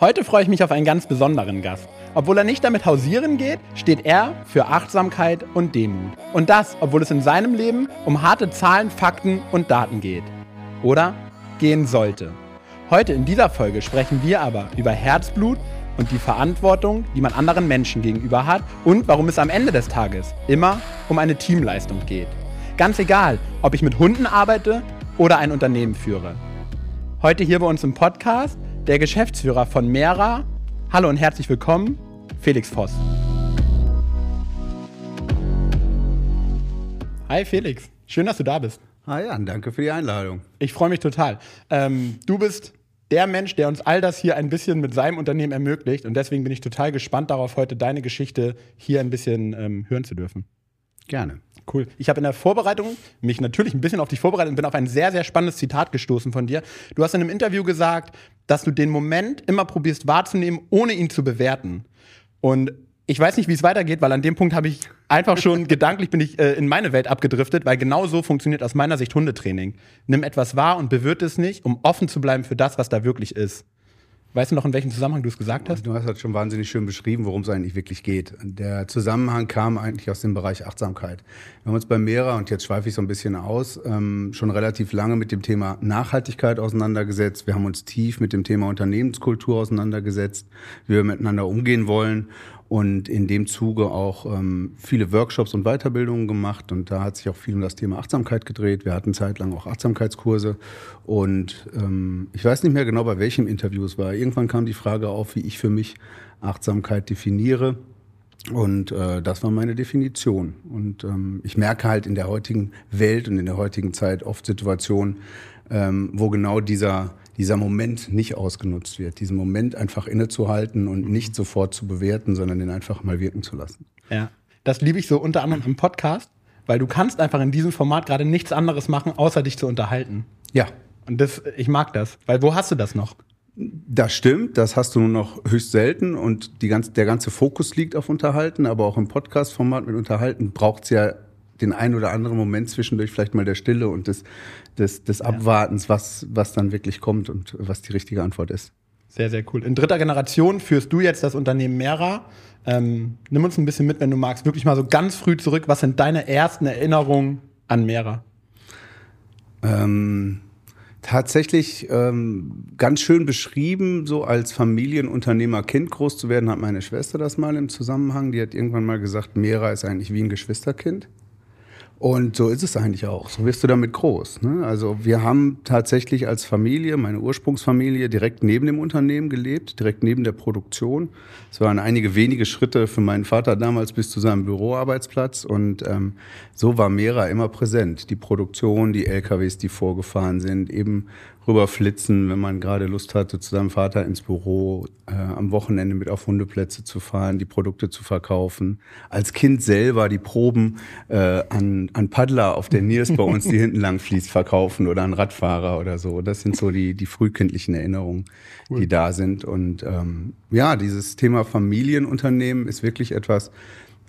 Heute freue ich mich auf einen ganz besonderen Gast. Obwohl er nicht damit hausieren geht, steht er für Achtsamkeit und Demut. Und das, obwohl es in seinem Leben um harte Zahlen, Fakten und Daten geht. Oder gehen sollte. Heute in dieser Folge sprechen wir aber über Herzblut und die Verantwortung, die man anderen Menschen gegenüber hat und warum es am Ende des Tages immer um eine Teamleistung geht. Ganz egal, ob ich mit Hunden arbeite oder ein Unternehmen führe. Heute hier bei uns im Podcast der Geschäftsführer von Mera. Hallo und herzlich willkommen, Felix Voss. Hi Felix, schön, dass du da bist. Hi Jan, danke für die Einladung. Ich freue mich total. Ähm, du bist der Mensch, der uns all das hier ein bisschen mit seinem Unternehmen ermöglicht und deswegen bin ich total gespannt darauf, heute deine Geschichte hier ein bisschen ähm, hören zu dürfen. Gerne. Cool. Ich habe in der Vorbereitung mich natürlich ein bisschen auf dich vorbereitet und bin auf ein sehr, sehr spannendes Zitat gestoßen von dir. Du hast in einem Interview gesagt, dass du den Moment immer probierst wahrzunehmen, ohne ihn zu bewerten. Und ich weiß nicht, wie es weitergeht, weil an dem Punkt habe ich einfach schon gedanklich bin ich äh, in meine Welt abgedriftet, weil genau so funktioniert aus meiner Sicht Hundetraining. Nimm etwas wahr und bewirte es nicht, um offen zu bleiben für das, was da wirklich ist. Weißt du noch, in welchem Zusammenhang du es gesagt hast? Du hast halt schon wahnsinnig schön beschrieben, worum es eigentlich wirklich geht. Der Zusammenhang kam eigentlich aus dem Bereich Achtsamkeit. Wir haben uns bei Mera, und jetzt schweife ich so ein bisschen aus, ähm, schon relativ lange mit dem Thema Nachhaltigkeit auseinandergesetzt. Wir haben uns tief mit dem Thema Unternehmenskultur auseinandergesetzt, wie wir miteinander umgehen wollen und in dem Zuge auch ähm, viele Workshops und Weiterbildungen gemacht. Und da hat sich auch viel um das Thema Achtsamkeit gedreht. Wir hatten zeitlang auch Achtsamkeitskurse. Und ähm, ich weiß nicht mehr genau, bei welchem Interview es war. Irgendwann kam die Frage auf, wie ich für mich Achtsamkeit definiere. Und äh, das war meine Definition. Und ähm, ich merke halt in der heutigen Welt und in der heutigen Zeit oft Situationen, ähm, wo genau dieser dieser Moment nicht ausgenutzt wird. Diesen Moment einfach innezuhalten und nicht sofort zu bewerten, sondern den einfach mal wirken zu lassen. Ja, das liebe ich so unter anderem im Podcast, weil du kannst einfach in diesem Format gerade nichts anderes machen, außer dich zu unterhalten. Ja. Und das, ich mag das, weil wo hast du das noch? Das stimmt, das hast du nur noch höchst selten und die ganze, der ganze Fokus liegt auf Unterhalten, aber auch im Podcast-Format mit Unterhalten braucht es ja den einen oder anderen Moment zwischendurch vielleicht mal der Stille und des, des, des Abwartens, was, was dann wirklich kommt und was die richtige Antwort ist. Sehr, sehr cool. In dritter Generation führst du jetzt das Unternehmen Mera. Ähm, nimm uns ein bisschen mit, wenn du magst, wirklich mal so ganz früh zurück. Was sind deine ersten Erinnerungen an Mera? Ähm, tatsächlich ähm, ganz schön beschrieben, so als Familienunternehmer Kind groß zu werden, hat meine Schwester das mal im Zusammenhang. Die hat irgendwann mal gesagt, Mera ist eigentlich wie ein Geschwisterkind. Und so ist es eigentlich auch. So wirst du damit groß. Ne? Also wir haben tatsächlich als Familie, meine Ursprungsfamilie, direkt neben dem Unternehmen gelebt, direkt neben der Produktion. Es waren einige wenige Schritte für meinen Vater damals bis zu seinem Büroarbeitsplatz. Und ähm, so war Mera immer präsent. Die Produktion, die LKWs, die vorgefahren sind, eben rüberflitzen, wenn man gerade Lust hatte, zu seinem Vater ins Büro, äh, am Wochenende mit auf Hundeplätze zu fahren, die Produkte zu verkaufen. Als Kind selber die Proben äh, an, an Paddler auf der Niers bei uns, die hinten lang fließt, verkaufen oder an Radfahrer oder so. Das sind so die, die frühkindlichen Erinnerungen, cool. die da sind. Und ähm, ja, dieses Thema Familienunternehmen ist wirklich etwas,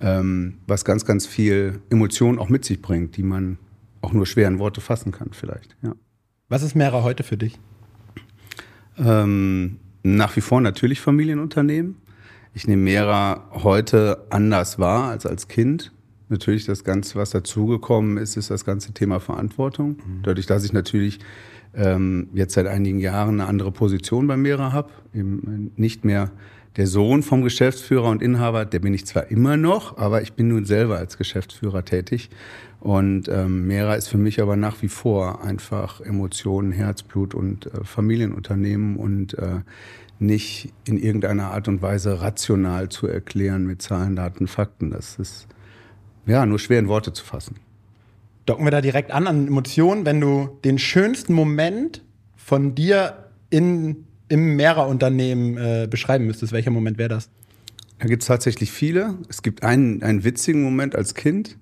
ähm, was ganz, ganz viel Emotionen auch mit sich bringt, die man auch nur schwer in Worte fassen kann vielleicht. Ja. Was ist Mera heute für dich? Ähm, nach wie vor natürlich Familienunternehmen. Ich nehme Mera heute anders wahr als als Kind. Natürlich das Ganze, was dazugekommen ist, ist das ganze Thema Verantwortung. Mhm. Dadurch, dass ich natürlich ähm, jetzt seit einigen Jahren eine andere Position bei Mera habe, eben nicht mehr der Sohn vom Geschäftsführer und Inhaber, der bin ich zwar immer noch, aber ich bin nun selber als Geschäftsführer tätig. Und ähm, Mera ist für mich aber nach wie vor einfach Emotionen, Herzblut und äh, Familienunternehmen und äh, nicht in irgendeiner Art und Weise rational zu erklären mit Zahlen, Daten, Fakten. Das ist ja nur schwer in Worte zu fassen. Docken wir da direkt an an Emotionen, wenn du den schönsten Moment von dir in im Mehrer-Unternehmen äh, beschreiben müsstest, welcher Moment wäre das? Da gibt es tatsächlich viele. Es gibt einen, einen witzigen Moment als Kind.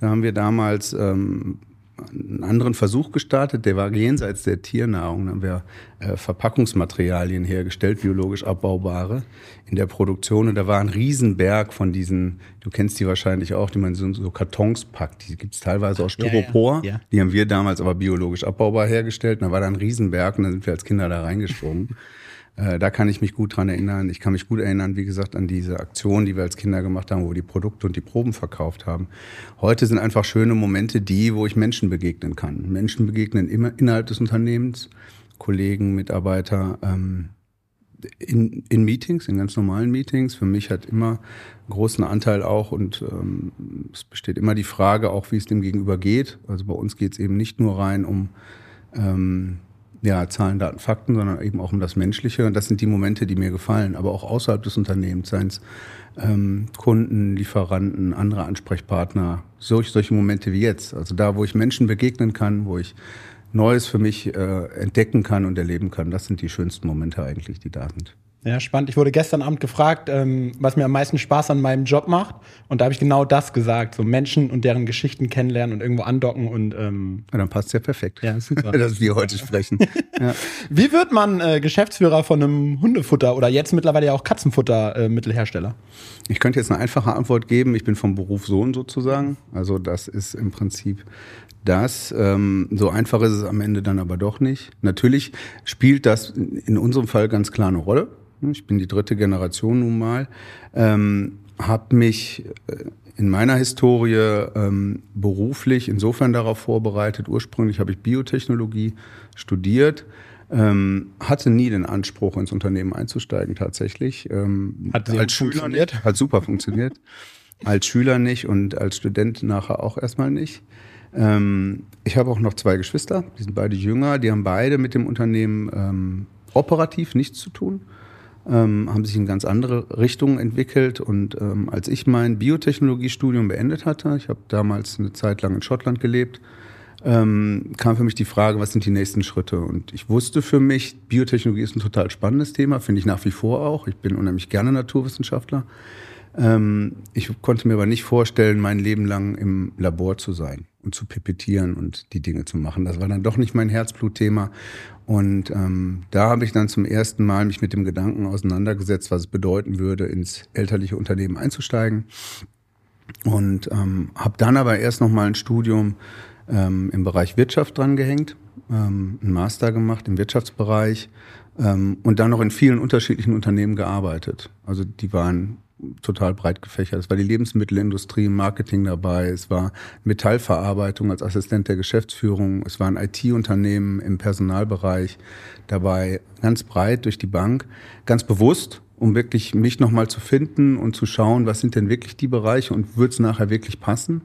Da haben wir damals ähm, einen anderen Versuch gestartet, der war jenseits der Tiernahrung. Da haben wir äh, Verpackungsmaterialien hergestellt, biologisch abbaubare, in der Produktion. Und da war ein Riesenberg von diesen, du kennst die wahrscheinlich auch, die man so, so Kartons packt. Die gibt's teilweise aus Styropor. Ja, ja. Die haben wir damals aber biologisch abbaubar hergestellt. Und da war da ein Riesenberg und dann sind wir als Kinder da reingesprungen. Äh, da kann ich mich gut dran erinnern. Ich kann mich gut erinnern, wie gesagt, an diese Aktion, die wir als Kinder gemacht haben, wo wir die Produkte und die Proben verkauft haben. Heute sind einfach schöne Momente die, wo ich Menschen begegnen kann. Menschen begegnen immer innerhalb des Unternehmens, Kollegen, Mitarbeiter, ähm, in, in Meetings, in ganz normalen Meetings. Für mich hat immer großen Anteil auch und ähm, es besteht immer die Frage auch, wie es dem Gegenüber geht. Also bei uns geht es eben nicht nur rein um ähm, ja, Zahlen, Daten, Fakten, sondern eben auch um das Menschliche. Und das sind die Momente, die mir gefallen, aber auch außerhalb des Unternehmens, seien es ähm, Kunden, Lieferanten, andere Ansprechpartner, solch, solche Momente wie jetzt. Also da, wo ich Menschen begegnen kann, wo ich Neues für mich äh, entdecken kann und erleben kann, das sind die schönsten Momente eigentlich, die da sind. Ja, spannend. Ich wurde gestern Abend gefragt, ähm, was mir am meisten Spaß an meinem Job macht. Und da habe ich genau das gesagt. So Menschen und deren Geschichten kennenlernen und irgendwo andocken und ähm ja, dann passt ja perfekt. Ja, super. Dass wir heute sprechen. ja. Wie wird man äh, Geschäftsführer von einem Hundefutter oder jetzt mittlerweile ja auch Katzenfuttermittelhersteller? Äh, ich könnte jetzt eine einfache Antwort geben. Ich bin vom Beruf Sohn sozusagen. Also das ist im Prinzip das. Ähm, so einfach ist es am Ende dann aber doch nicht. Natürlich spielt das in unserem Fall ganz klar eine Rolle. Ich bin die dritte Generation nun mal. Ähm, habe mich äh, in meiner Historie ähm, beruflich insofern darauf vorbereitet. Ursprünglich habe ich Biotechnologie studiert, ähm, hatte nie den Anspruch, ins Unternehmen einzusteigen tatsächlich. Ähm, hat als Schüler nicht. Hat super funktioniert. als Schüler nicht und als Student nachher auch erstmal nicht. Ähm, ich habe auch noch zwei Geschwister, die sind beide jünger, die haben beide mit dem Unternehmen ähm, operativ nichts zu tun ähm, haben sich in ganz andere Richtungen entwickelt. Und ähm, als ich mein Biotechnologiestudium beendet hatte, ich habe damals eine Zeit lang in Schottland gelebt, ähm, kam für mich die Frage, was sind die nächsten Schritte? Und ich wusste für mich, Biotechnologie ist ein total spannendes Thema, finde ich nach wie vor auch. Ich bin unheimlich gerne Naturwissenschaftler. Ähm, ich konnte mir aber nicht vorstellen, mein Leben lang im Labor zu sein und zu pipettieren und die Dinge zu machen. Das war dann doch nicht mein Herzblutthema. Und ähm, da habe ich dann zum ersten Mal mich mit dem Gedanken auseinandergesetzt, was es bedeuten würde, ins elterliche Unternehmen einzusteigen. Und ähm, habe dann aber erst noch mal ein Studium ähm, im Bereich Wirtschaft dran gehängt, ähm, einen Master gemacht im Wirtschaftsbereich ähm, und dann noch in vielen unterschiedlichen Unternehmen gearbeitet. Also die waren total breit gefächert. Es war die Lebensmittelindustrie Marketing dabei, es war Metallverarbeitung als Assistent der Geschäftsführung, es waren IT-Unternehmen im Personalbereich dabei, ganz breit durch die Bank, ganz bewusst, um wirklich mich nochmal zu finden und zu schauen, was sind denn wirklich die Bereiche und wird es nachher wirklich passen.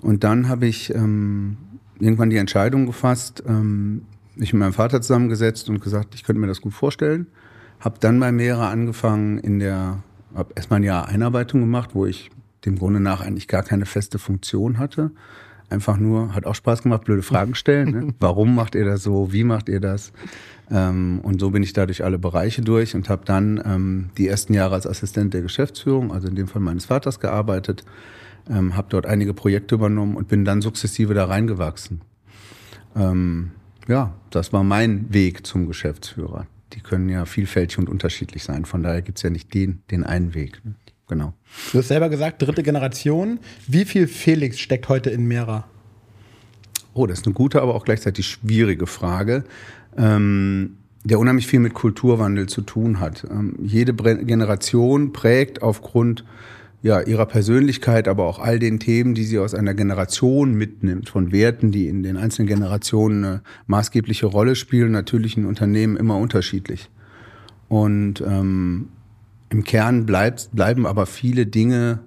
Und dann habe ich ähm, irgendwann die Entscheidung gefasst, ähm, mich mit meinem Vater zusammengesetzt und gesagt, ich könnte mir das gut vorstellen. Habe dann bei Mehrer angefangen in der habe erstmal ein Jahr Einarbeitung gemacht, wo ich dem Grunde nach eigentlich gar keine feste Funktion hatte. Einfach nur, hat auch Spaß gemacht, blöde Fragen stellen. Ne? Warum macht ihr das so? Wie macht ihr das? Ähm, und so bin ich da durch alle Bereiche durch und habe dann ähm, die ersten Jahre als Assistent der Geschäftsführung, also in dem Fall meines Vaters, gearbeitet, ähm, habe dort einige Projekte übernommen und bin dann sukzessive da reingewachsen. Ähm, ja, das war mein Weg zum Geschäftsführer die können ja vielfältig und unterschiedlich sein. Von daher gibt es ja nicht den, den einen Weg. Genau. Du hast selber gesagt, dritte Generation. Wie viel Felix steckt heute in Mera? Oh, das ist eine gute, aber auch gleichzeitig schwierige Frage, ähm, der unheimlich viel mit Kulturwandel zu tun hat. Ähm, jede Generation prägt aufgrund ja, ihrer Persönlichkeit, aber auch all den Themen, die sie aus einer Generation mitnimmt, von Werten, die in den einzelnen Generationen eine maßgebliche Rolle spielen, natürlich in Unternehmen immer unterschiedlich. Und ähm, im Kern bleibt, bleiben aber viele Dinge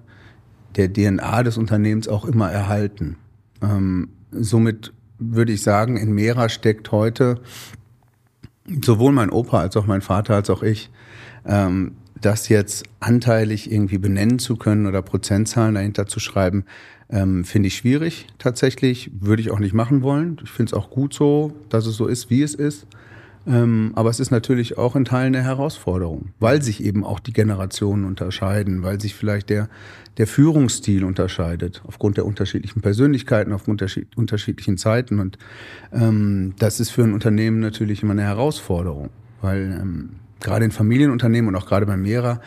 der DNA des Unternehmens auch immer erhalten. Ähm, somit würde ich sagen, in Mera steckt heute sowohl mein Opa als auch mein Vater als auch ich ähm, das jetzt anteilig irgendwie benennen zu können oder Prozentzahlen dahinter zu schreiben, ähm, finde ich schwierig tatsächlich. Würde ich auch nicht machen wollen. Ich finde es auch gut so, dass es so ist, wie es ist. Ähm, aber es ist natürlich auch in Teilen eine Herausforderung, weil sich eben auch die Generationen unterscheiden, weil sich vielleicht der, der Führungsstil unterscheidet, aufgrund der unterschiedlichen Persönlichkeiten, aufgrund der unterschiedlichen Zeiten. Und ähm, das ist für ein Unternehmen natürlich immer eine Herausforderung, weil ähm, gerade in Familienunternehmen und auch gerade bei Mera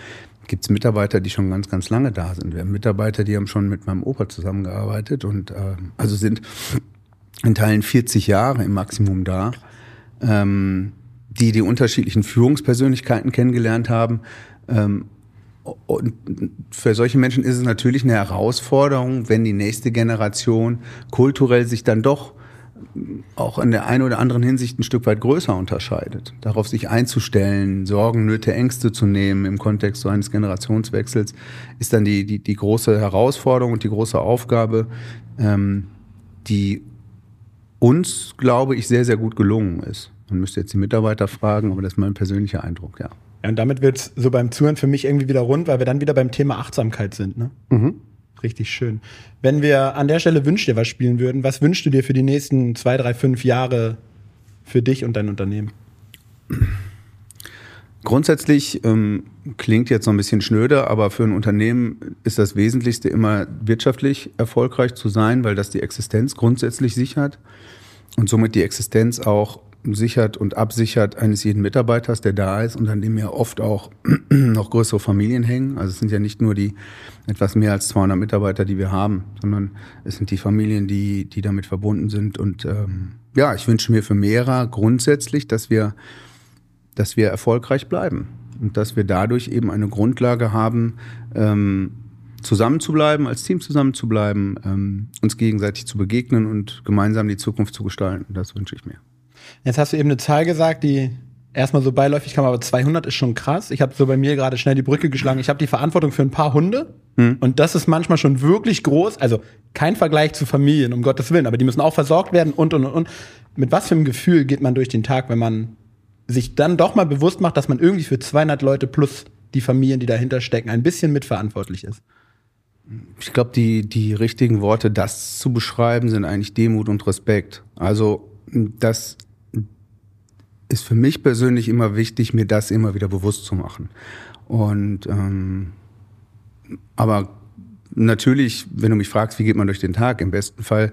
gibt es Mitarbeiter, die schon ganz, ganz lange da sind. Wir haben Mitarbeiter, die haben schon mit meinem Opa zusammengearbeitet und äh, also sind in Teilen 40 Jahre im Maximum da. Ähm, die die unterschiedlichen Führungspersönlichkeiten kennengelernt haben. Ähm, und für solche Menschen ist es natürlich eine Herausforderung, wenn die nächste Generation kulturell sich dann doch auch in der einen oder anderen Hinsicht ein Stück weit größer unterscheidet. Darauf sich einzustellen, Sorgen, Nöte, Ängste zu nehmen im Kontext so eines Generationswechsels, ist dann die, die, die große Herausforderung und die große Aufgabe, ähm, die uns, glaube ich, sehr, sehr gut gelungen ist. Man müsste jetzt die Mitarbeiter fragen, aber das ist mein persönlicher Eindruck, ja. Ja, und damit wird es so beim Zuhören für mich irgendwie wieder rund, weil wir dann wieder beim Thema Achtsamkeit sind. Ne? Mhm. Richtig schön. Wenn wir an der Stelle Wünsch dir was spielen würden, was wünschst du dir für die nächsten zwei, drei, fünf Jahre für dich und dein Unternehmen? Grundsätzlich ähm, klingt jetzt so ein bisschen schnöder, aber für ein Unternehmen ist das Wesentlichste immer wirtschaftlich erfolgreich zu sein, weil das die Existenz grundsätzlich sichert und somit die Existenz auch sichert und absichert eines jeden Mitarbeiters, der da ist und an dem ja oft auch noch größere Familien hängen. Also es sind ja nicht nur die etwas mehr als 200 Mitarbeiter, die wir haben, sondern es sind die Familien, die, die damit verbunden sind. Und ähm, ja, ich wünsche mir für Mehrer grundsätzlich, dass wir, dass wir erfolgreich bleiben und dass wir dadurch eben eine Grundlage haben, ähm, zusammen zu bleiben, als Team zusammen zu bleiben, ähm, uns gegenseitig zu begegnen und gemeinsam die Zukunft zu gestalten. Das wünsche ich mir. Jetzt hast du eben eine Zahl gesagt, die erstmal so beiläufig kam, aber 200 ist schon krass. Ich habe so bei mir gerade schnell die Brücke geschlagen. Ich habe die Verantwortung für ein paar Hunde hm. und das ist manchmal schon wirklich groß. Also kein Vergleich zu Familien, um Gottes Willen, aber die müssen auch versorgt werden und und und. Mit was für einem Gefühl geht man durch den Tag, wenn man sich dann doch mal bewusst macht, dass man irgendwie für 200 Leute plus die Familien, die dahinter stecken, ein bisschen mitverantwortlich ist? Ich glaube, die, die richtigen Worte, das zu beschreiben, sind eigentlich Demut und Respekt. Also, das ist für mich persönlich immer wichtig, mir das immer wieder bewusst zu machen. Und ähm, aber natürlich, wenn du mich fragst, wie geht man durch den Tag, im besten Fall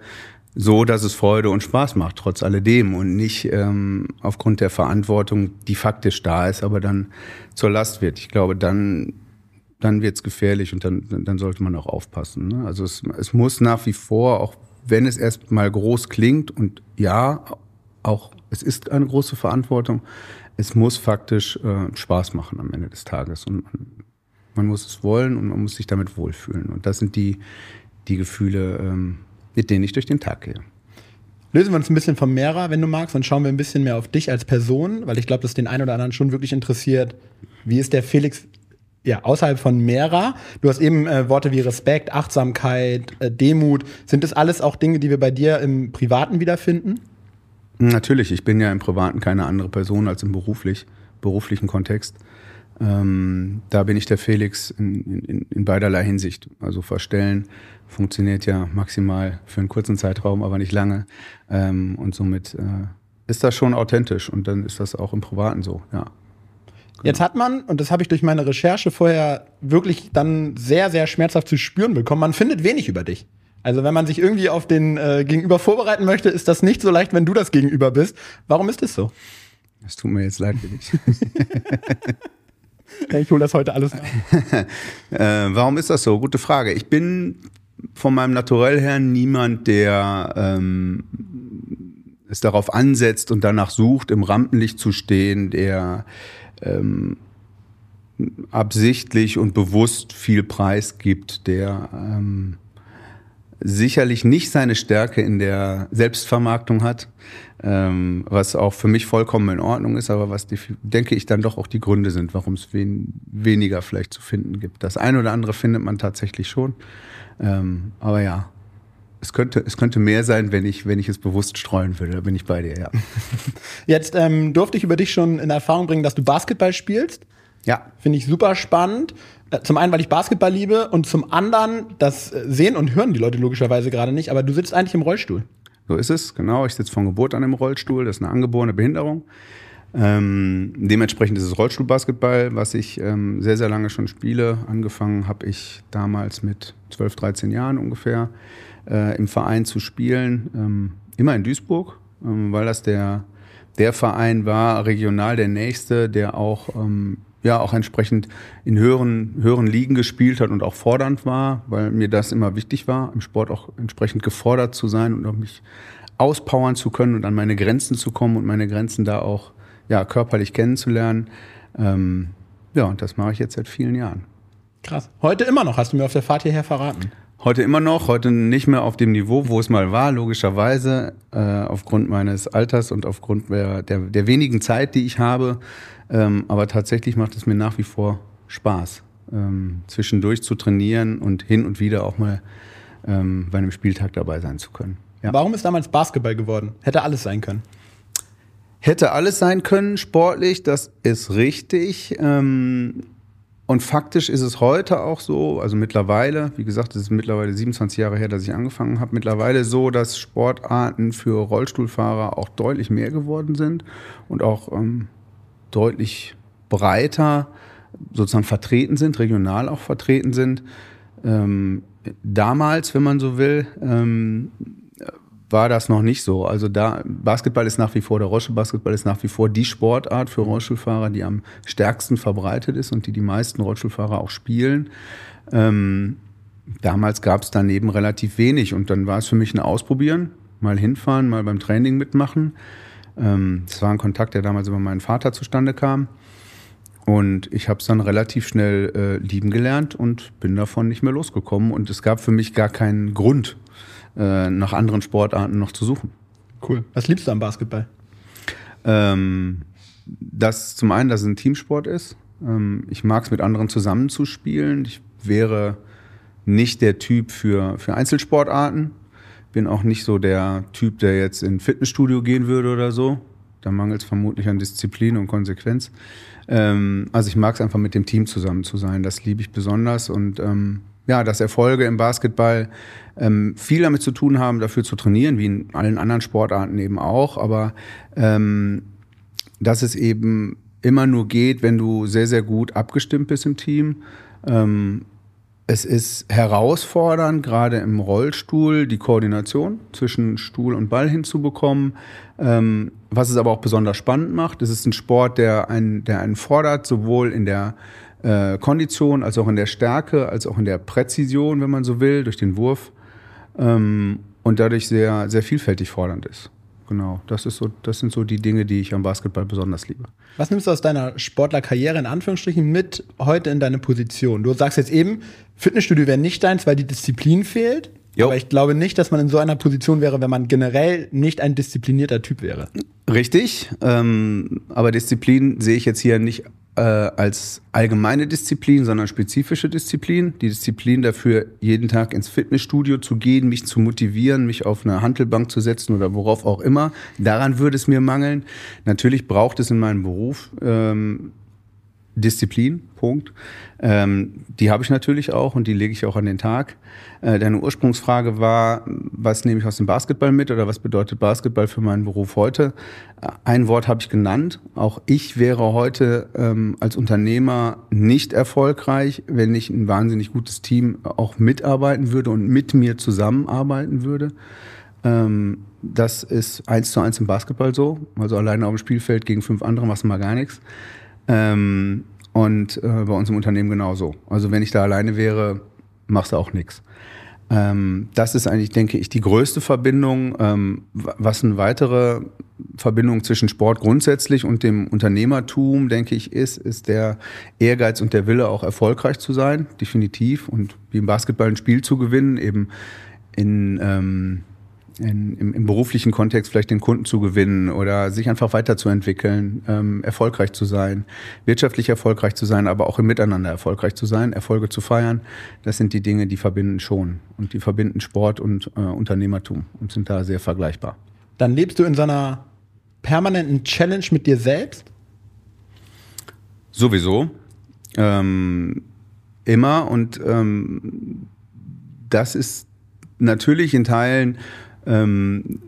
so, dass es Freude und Spaß macht, trotz alledem und nicht ähm, aufgrund der Verantwortung, die faktisch da ist, aber dann zur Last wird. Ich glaube, dann dann wird's gefährlich und dann dann sollte man auch aufpassen. Ne? Also es, es muss nach wie vor, auch wenn es erst mal groß klingt und ja, auch es ist eine große Verantwortung. Es muss faktisch äh, Spaß machen am Ende des Tages. Und man, man, muss es wollen und man muss sich damit wohlfühlen. Und das sind die, die Gefühle, ähm, mit denen ich durch den Tag gehe. Lösen wir uns ein bisschen vom Mehrer, wenn du magst, und schauen wir ein bisschen mehr auf dich als Person, weil ich glaube, dass den einen oder anderen schon wirklich interessiert. Wie ist der Felix ja, außerhalb von Mehrer? Du hast eben äh, Worte wie Respekt, Achtsamkeit, äh, Demut. Sind das alles auch Dinge, die wir bei dir im Privaten wiederfinden? Natürlich, ich bin ja im Privaten keine andere Person als im beruflich, beruflichen Kontext. Ähm, da bin ich der Felix in, in, in, beiderlei Hinsicht. Also verstellen funktioniert ja maximal für einen kurzen Zeitraum, aber nicht lange. Ähm, und somit äh, ist das schon authentisch und dann ist das auch im Privaten so, ja. Jetzt hat man, und das habe ich durch meine Recherche vorher wirklich dann sehr, sehr schmerzhaft zu spüren bekommen, man findet wenig über dich. Also wenn man sich irgendwie auf den äh, Gegenüber vorbereiten möchte, ist das nicht so leicht, wenn du das Gegenüber bist. Warum ist das so? Es tut mir jetzt leid für dich. ich hole das heute alles nach. äh, warum ist das so? Gute Frage. Ich bin von meinem Naturell her niemand, der ähm, es darauf ansetzt und danach sucht, im Rampenlicht zu stehen, der ähm, absichtlich und bewusst viel Preis gibt, der ähm, sicherlich nicht seine Stärke in der Selbstvermarktung hat, ähm, was auch für mich vollkommen in Ordnung ist, aber was die, denke ich dann doch auch die Gründe sind, warum es wen, weniger vielleicht zu finden gibt. Das eine oder andere findet man tatsächlich schon, ähm, aber ja, es könnte, es könnte mehr sein, wenn ich, wenn ich es bewusst streuen würde. Da bin ich bei dir, ja. Jetzt ähm, durfte ich über dich schon in Erfahrung bringen, dass du Basketball spielst. Ja. Finde ich super spannend. Äh, zum einen, weil ich Basketball liebe und zum anderen, das äh, sehen und hören die Leute logischerweise gerade nicht, aber du sitzt eigentlich im Rollstuhl. So ist es, genau. Ich sitze von Geburt an im Rollstuhl. Das ist eine angeborene Behinderung. Ähm, dementsprechend ist es Rollstuhlbasketball, was ich ähm, sehr, sehr lange schon spiele. Angefangen habe ich damals mit 12, 13 Jahren ungefähr äh, im Verein zu spielen. Ähm, immer in Duisburg, ähm, weil das der, der Verein war, regional der nächste, der auch ähm, ja auch entsprechend in höheren, höheren Ligen gespielt hat und auch fordernd war, weil mir das immer wichtig war, im Sport auch entsprechend gefordert zu sein und auch mich auspowern zu können und an meine Grenzen zu kommen und meine Grenzen da auch ja, körperlich kennenzulernen. Ähm, ja, und das mache ich jetzt seit vielen Jahren. Krass. Heute immer noch, hast du mir auf der Fahrt hierher verraten. Heute immer noch, heute nicht mehr auf dem Niveau, wo es mal war, logischerweise, äh, aufgrund meines Alters und aufgrund der, der, der wenigen Zeit, die ich habe. Ähm, aber tatsächlich macht es mir nach wie vor Spaß, ähm, zwischendurch zu trainieren und hin und wieder auch mal ähm, bei einem Spieltag dabei sein zu können. Ja. Warum ist damals Basketball geworden? Hätte alles sein können. Hätte alles sein können, sportlich, das ist richtig. Ähm, und faktisch ist es heute auch so, also mittlerweile, wie gesagt, es ist mittlerweile 27 Jahre her, dass ich angefangen habe, mittlerweile so, dass Sportarten für Rollstuhlfahrer auch deutlich mehr geworden sind und auch ähm, deutlich breiter sozusagen vertreten sind, regional auch vertreten sind. Ähm, damals, wenn man so will, ähm, war das noch nicht so. Also da Basketball ist nach wie vor der Rollstuhlbasketball ist nach wie vor die Sportart für Rollstuhlfahrer, die am stärksten verbreitet ist und die die meisten Rollstuhlfahrer auch spielen. Ähm, damals gab es daneben relativ wenig und dann war es für mich ein Ausprobieren, mal hinfahren, mal beim Training mitmachen. Ähm, das war ein Kontakt, der damals über meinen Vater zustande kam. Und ich habe es dann relativ schnell äh, lieben gelernt und bin davon nicht mehr losgekommen. Und es gab für mich gar keinen Grund, äh, nach anderen Sportarten noch zu suchen. Cool. Was liebst du am Basketball? Ähm, dass zum einen, dass es ein Teamsport ist. Ähm, ich mag es mit anderen zusammenzuspielen. Ich wäre nicht der Typ für, für Einzelsportarten. Bin auch nicht so der Typ, der jetzt in Fitnessstudio gehen würde oder so. Da mangelt es vermutlich an Disziplin und Konsequenz. Ähm, also ich mag es einfach mit dem Team zusammen zu sein. Das liebe ich besonders und ähm, ja, dass Erfolge im Basketball ähm, viel damit zu tun haben, dafür zu trainieren, wie in allen anderen Sportarten eben auch, aber ähm, dass es eben immer nur geht, wenn du sehr, sehr gut abgestimmt bist im Team. Ähm, es ist herausfordernd, gerade im Rollstuhl die Koordination zwischen Stuhl und Ball hinzubekommen. Ähm, was es aber auch besonders spannend macht, es ist ein Sport, der einen, der einen fordert, sowohl in der äh, Kondition, als auch in der Stärke, als auch in der Präzision, wenn man so will, durch den Wurf ähm, und dadurch sehr, sehr vielfältig fordernd ist. Genau, das, ist so, das sind so die Dinge, die ich am Basketball besonders liebe. Was nimmst du aus deiner Sportlerkarriere in Anführungsstrichen mit heute in deine Position? Du sagst jetzt eben, Fitnessstudio wäre nicht deins, weil die Disziplin fehlt. Jo. Aber ich glaube nicht, dass man in so einer Position wäre, wenn man generell nicht ein disziplinierter Typ wäre. Richtig, ähm, aber Disziplin sehe ich jetzt hier nicht äh, als allgemeine Disziplin, sondern spezifische Disziplin. Die Disziplin dafür, jeden Tag ins Fitnessstudio zu gehen, mich zu motivieren, mich auf eine Handelbank zu setzen oder worauf auch immer. Daran würde es mir mangeln. Natürlich braucht es in meinem Beruf ähm, Disziplin, Punkt. Ähm, die habe ich natürlich auch und die lege ich auch an den Tag. Äh, deine Ursprungsfrage war, was nehme ich aus dem Basketball mit oder was bedeutet Basketball für meinen Beruf heute? Ein Wort habe ich genannt. Auch ich wäre heute ähm, als Unternehmer nicht erfolgreich, wenn ich ein wahnsinnig gutes Team auch mitarbeiten würde und mit mir zusammenarbeiten würde. Ähm, das ist eins zu eins im Basketball so. Also alleine auf dem Spielfeld gegen fünf andere machst du mal gar nichts. Ähm, und äh, bei uns im Unternehmen genauso. Also wenn ich da alleine wäre, machst du auch nichts. Ähm, das ist eigentlich, denke ich, die größte Verbindung. Ähm, was eine weitere Verbindung zwischen Sport grundsätzlich und dem Unternehmertum, denke ich, ist, ist der Ehrgeiz und der Wille, auch erfolgreich zu sein, definitiv. Und wie im Basketball ein Spiel zu gewinnen, eben in ähm, in, im, im, beruflichen Kontext vielleicht den Kunden zu gewinnen oder sich einfach weiterzuentwickeln, ähm, erfolgreich zu sein, wirtschaftlich erfolgreich zu sein, aber auch im Miteinander erfolgreich zu sein, Erfolge zu feiern. Das sind die Dinge, die verbinden schon. Und die verbinden Sport und äh, Unternehmertum und sind da sehr vergleichbar. Dann lebst du in so einer permanenten Challenge mit dir selbst? Sowieso. Ähm, immer und ähm, das ist natürlich in Teilen ähm,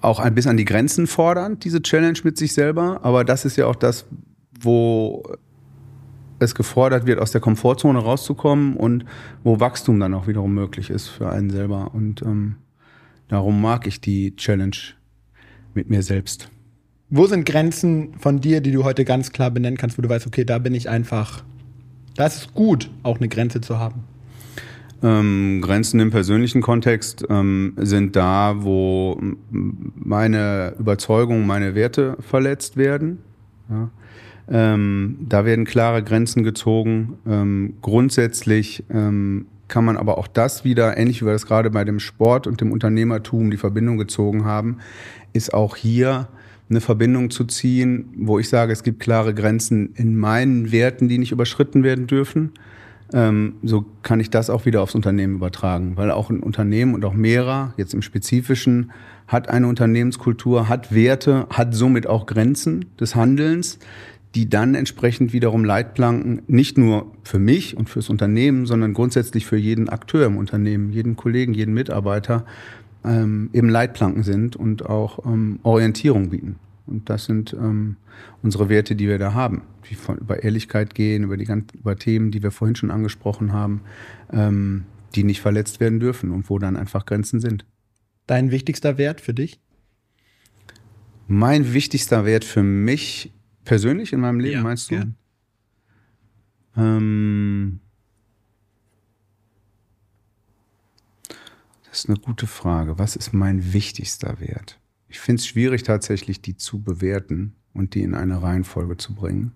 auch ein bisschen an die Grenzen fordern, diese Challenge mit sich selber. Aber das ist ja auch das, wo es gefordert wird, aus der Komfortzone rauszukommen und wo Wachstum dann auch wiederum möglich ist für einen selber. Und ähm, darum mag ich die Challenge mit mir selbst. Wo sind Grenzen von dir, die du heute ganz klar benennen kannst, wo du weißt, okay, da bin ich einfach, da ist es gut, auch eine Grenze zu haben? Ähm, Grenzen im persönlichen Kontext ähm, sind da, wo meine Überzeugungen, meine Werte verletzt werden. Ja. Ähm, da werden klare Grenzen gezogen. Ähm, grundsätzlich ähm, kann man aber auch das wieder, ähnlich wie wir das gerade bei dem Sport und dem Unternehmertum die Verbindung gezogen haben, ist auch hier eine Verbindung zu ziehen, wo ich sage, es gibt klare Grenzen in meinen Werten, die nicht überschritten werden dürfen. Ähm, so kann ich das auch wieder aufs Unternehmen übertragen, weil auch ein Unternehmen und auch mehrer, jetzt im Spezifischen, hat eine Unternehmenskultur, hat Werte, hat somit auch Grenzen des Handelns, die dann entsprechend wiederum Leitplanken nicht nur für mich und fürs Unternehmen, sondern grundsätzlich für jeden Akteur im Unternehmen, jeden Kollegen, jeden Mitarbeiter ähm, eben Leitplanken sind und auch ähm, Orientierung bieten. Und das sind ähm, unsere Werte, die wir da haben, die von, über Ehrlichkeit gehen, über die über Themen, die wir vorhin schon angesprochen haben, ähm, die nicht verletzt werden dürfen und wo dann einfach Grenzen sind. Dein wichtigster Wert für dich? Mein wichtigster Wert für mich Persönlich in meinem Leben, ja, meinst du? Gern. Ähm, das ist eine gute Frage. Was ist mein wichtigster Wert? Ich finde es schwierig, tatsächlich die zu bewerten und die in eine Reihenfolge zu bringen,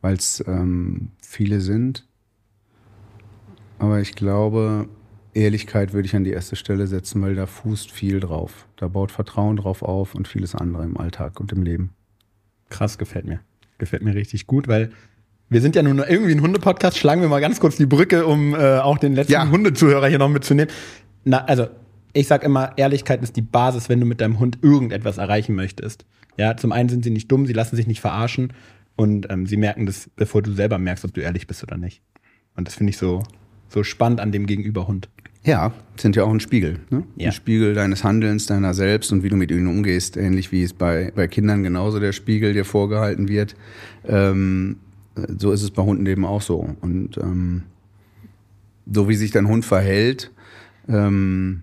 weil es ähm, viele sind. Aber ich glaube, Ehrlichkeit würde ich an die erste Stelle setzen, weil da fußt viel drauf. Da baut Vertrauen drauf auf und vieles andere im Alltag und im Leben. Krass, gefällt mir. Gefällt mir richtig gut, weil wir sind ja nun irgendwie ein Hunde-Podcast. Schlagen wir mal ganz kurz die Brücke, um äh, auch den letzten ja. Hundezuhörer hier noch mitzunehmen. Na, also, ich sag immer, Ehrlichkeit ist die Basis, wenn du mit deinem Hund irgendetwas erreichen möchtest. Ja, zum einen sind sie nicht dumm, sie lassen sich nicht verarschen und ähm, sie merken das, bevor du selber merkst, ob du ehrlich bist oder nicht. Und das finde ich so, so spannend an dem Gegenüberhund. Ja, sind ja auch ein Spiegel. Ne? Ja. Ein Spiegel deines Handelns, deiner selbst und wie du mit ihnen umgehst. Ähnlich wie es bei, bei Kindern genauso der Spiegel dir vorgehalten wird. Ähm, so ist es bei Hunden eben auch so. Und ähm, so wie sich dein Hund verhält, ähm,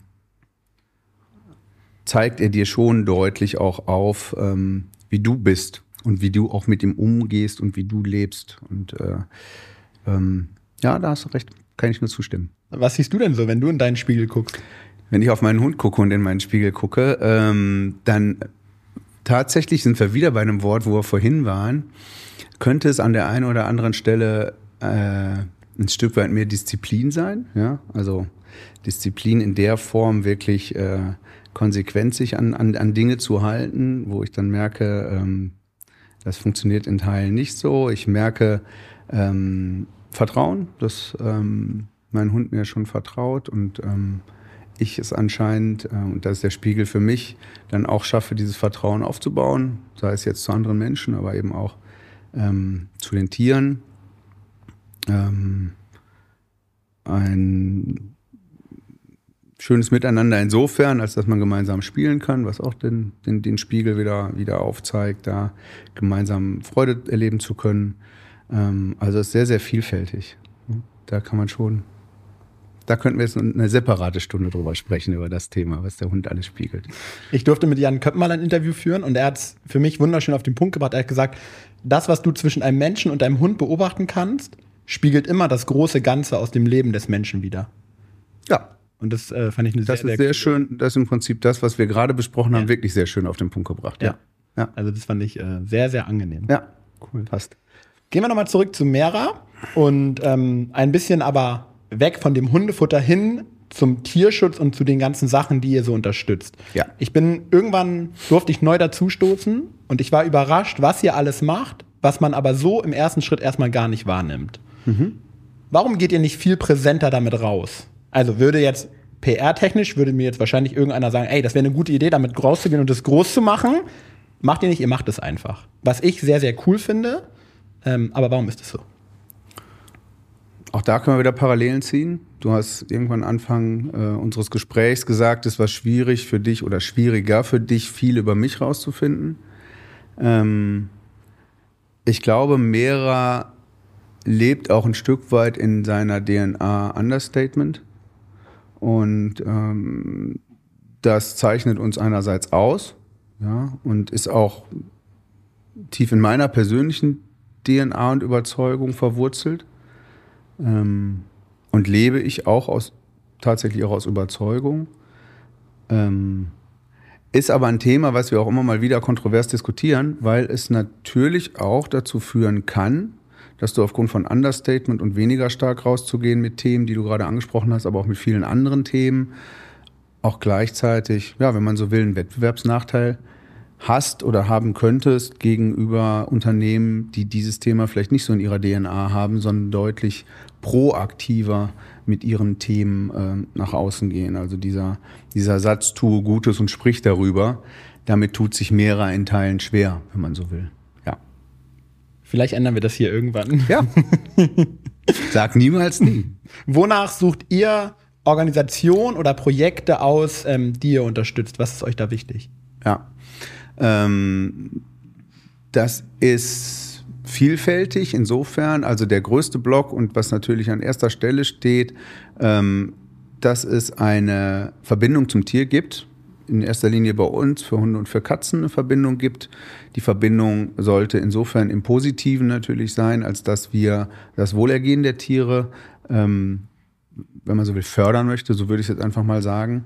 zeigt er dir schon deutlich auch auf, ähm, wie du bist und wie du auch mit ihm umgehst und wie du lebst. Und äh, ähm, ja, da hast du recht, kann ich nur zustimmen. Was siehst du denn so, wenn du in deinen Spiegel guckst? Wenn ich auf meinen Hund gucke und in meinen Spiegel gucke, ähm, dann tatsächlich sind wir wieder bei einem Wort, wo wir vorhin waren. Könnte es an der einen oder anderen Stelle äh, ein Stück weit mehr Disziplin sein? Ja, also Disziplin in der Form wirklich äh, konsequent sich an, an, an Dinge zu halten, wo ich dann merke, ähm, das funktioniert in Teilen nicht so. Ich merke ähm, Vertrauen, dass ähm, mein Hund mir schon vertraut und ähm, ich es anscheinend, äh, und das ist der Spiegel für mich, dann auch schaffe, dieses Vertrauen aufzubauen, sei es jetzt zu anderen Menschen, aber eben auch ähm, zu den Tieren. Ähm, ein schönes Miteinander insofern, als dass man gemeinsam spielen kann, was auch den, den, den Spiegel wieder, wieder aufzeigt, da gemeinsam Freude erleben zu können. Ähm, also es ist sehr, sehr vielfältig. Da kann man schon da könnten wir jetzt eine separate Stunde drüber sprechen, über das Thema, was der Hund alles spiegelt. Ich durfte mit Jan Köppen mal ein Interview führen und er hat es für mich wunderschön auf den Punkt gebracht. Er hat gesagt, das, was du zwischen einem Menschen und einem Hund beobachten kannst, spiegelt immer das große Ganze aus dem Leben des Menschen wieder. Ja. Und das äh, fand ich eine das sehr, ist sehr, sehr schön. Das ist im Prinzip das, was wir gerade besprochen ja. haben, wirklich sehr schön auf den Punkt gebracht. Ja. ja. Also das fand ich äh, sehr, sehr angenehm. Ja, cool. Passt. Gehen wir nochmal zurück zu Mera und ähm, ein bisschen aber weg von dem Hundefutter hin zum Tierschutz und zu den ganzen Sachen, die ihr so unterstützt. Ja. Ich bin irgendwann durfte ich neu dazustoßen und ich war überrascht, was ihr alles macht, was man aber so im ersten Schritt erstmal gar nicht wahrnimmt. Mhm. Warum geht ihr nicht viel präsenter damit raus? Also würde jetzt PR-technisch würde mir jetzt wahrscheinlich irgendeiner sagen, ey, das wäre eine gute Idee, damit rauszugehen und das groß zu machen. Macht ihr nicht, ihr macht es einfach. Was ich sehr, sehr cool finde. Ähm, aber warum ist es so? Auch da können wir wieder Parallelen ziehen. Du hast irgendwann Anfang äh, unseres Gesprächs gesagt, es war schwierig für dich oder schwieriger für dich, viel über mich rauszufinden. Ähm, ich glaube, Mera lebt auch ein Stück weit in seiner DNA Understatement. Und ähm, das zeichnet uns einerseits aus ja, und ist auch tief in meiner persönlichen DNA und Überzeugung verwurzelt. Ähm, und lebe ich auch aus, tatsächlich auch aus Überzeugung. Ähm, Ist aber ein Thema, was wir auch immer mal wieder kontrovers diskutieren, weil es natürlich auch dazu führen kann, dass du aufgrund von Understatement und weniger stark rauszugehen mit Themen, die du gerade angesprochen hast, aber auch mit vielen anderen Themen, auch gleichzeitig, ja, wenn man so will, einen Wettbewerbsnachteil hast oder haben könntest gegenüber Unternehmen, die dieses Thema vielleicht nicht so in ihrer DNA haben, sondern deutlich proaktiver mit ihren Themen äh, nach außen gehen. Also dieser, dieser Satz, tue Gutes und sprich darüber, damit tut sich mehrer in Teilen schwer, wenn man so will. Vielleicht ändern wir das hier irgendwann. Ja. Sag niemals nie. Wonach sucht ihr Organisation oder Projekte aus, ähm, die ihr unterstützt? Was ist euch da wichtig? Ja. Ähm, das ist vielfältig insofern, also der größte Block und was natürlich an erster Stelle steht, ähm, dass es eine Verbindung zum Tier gibt. In erster Linie bei uns für Hunde und für Katzen eine Verbindung gibt. Die Verbindung sollte insofern im Positiven natürlich sein, als dass wir das Wohlergehen der Tiere, ähm, wenn man so will, fördern möchte, so würde ich es jetzt einfach mal sagen.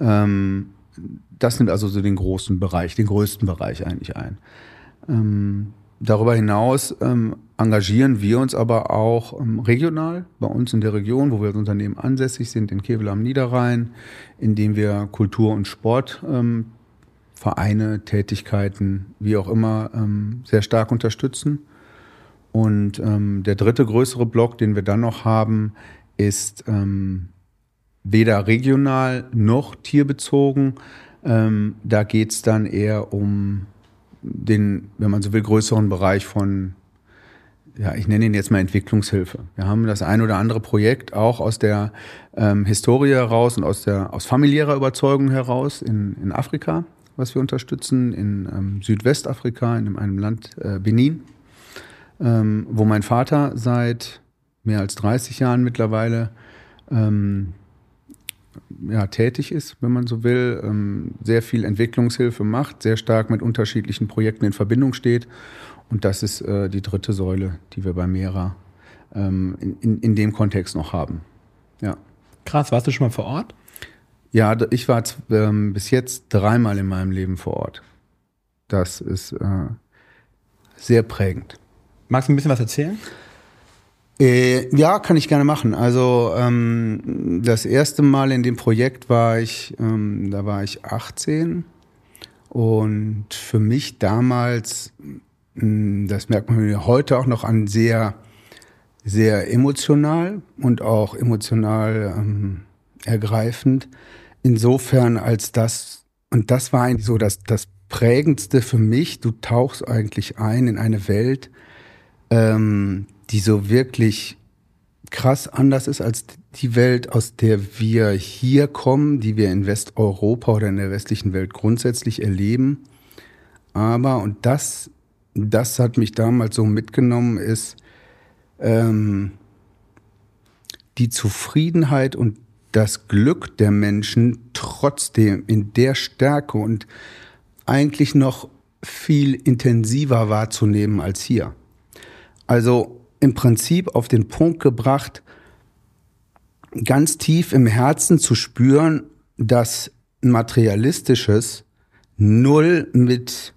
Ähm, das nimmt also so den großen Bereich, den größten Bereich eigentlich ein. Ähm, darüber hinaus ähm, engagieren wir uns aber auch ähm, regional bei uns in der Region, wo wir als Unternehmen ansässig sind, in Kevel am Niederrhein, indem wir Kultur- und Sportvereine, ähm, Tätigkeiten, wie auch immer, ähm, sehr stark unterstützen. Und ähm, der dritte größere Block, den wir dann noch haben, ist weder regional noch tierbezogen. Ähm, da geht es dann eher um den, wenn man so will, größeren Bereich von, ja, ich nenne ihn jetzt mal Entwicklungshilfe. Wir haben das ein oder andere Projekt auch aus der ähm, Historie heraus und aus, der, aus familiärer Überzeugung heraus in, in Afrika, was wir unterstützen, in ähm, Südwestafrika, in einem Land äh, Benin, ähm, wo mein Vater seit mehr als 30 Jahren mittlerweile ähm, ja, tätig ist, wenn man so will, ähm, sehr viel Entwicklungshilfe macht, sehr stark mit unterschiedlichen Projekten in Verbindung steht. Und das ist äh, die dritte Säule, die wir bei Mera ähm, in, in, in, dem Kontext noch haben. Ja. Krass, warst du schon mal vor Ort? Ja, ich war ähm, bis jetzt dreimal in meinem Leben vor Ort. Das ist äh, sehr prägend. Magst du ein bisschen was erzählen? Äh, ja, kann ich gerne machen. Also ähm, das erste Mal in dem Projekt war ich, ähm, da war ich 18 und für mich damals, hm, das merkt man mir heute auch noch an, sehr, sehr emotional und auch emotional ähm, ergreifend. Insofern als das, und das war eigentlich so das, das Prägendste für mich, du tauchst eigentlich ein in eine Welt, ähm, die so wirklich krass anders ist als die Welt, aus der wir hier kommen, die wir in Westeuropa oder in der westlichen Welt grundsätzlich erleben. Aber, und das, das hat mich damals so mitgenommen, ist ähm, die Zufriedenheit und das Glück der Menschen trotzdem in der Stärke und eigentlich noch viel intensiver wahrzunehmen als hier. Also im Prinzip auf den Punkt gebracht, ganz tief im Herzen zu spüren, dass materialistisches null mit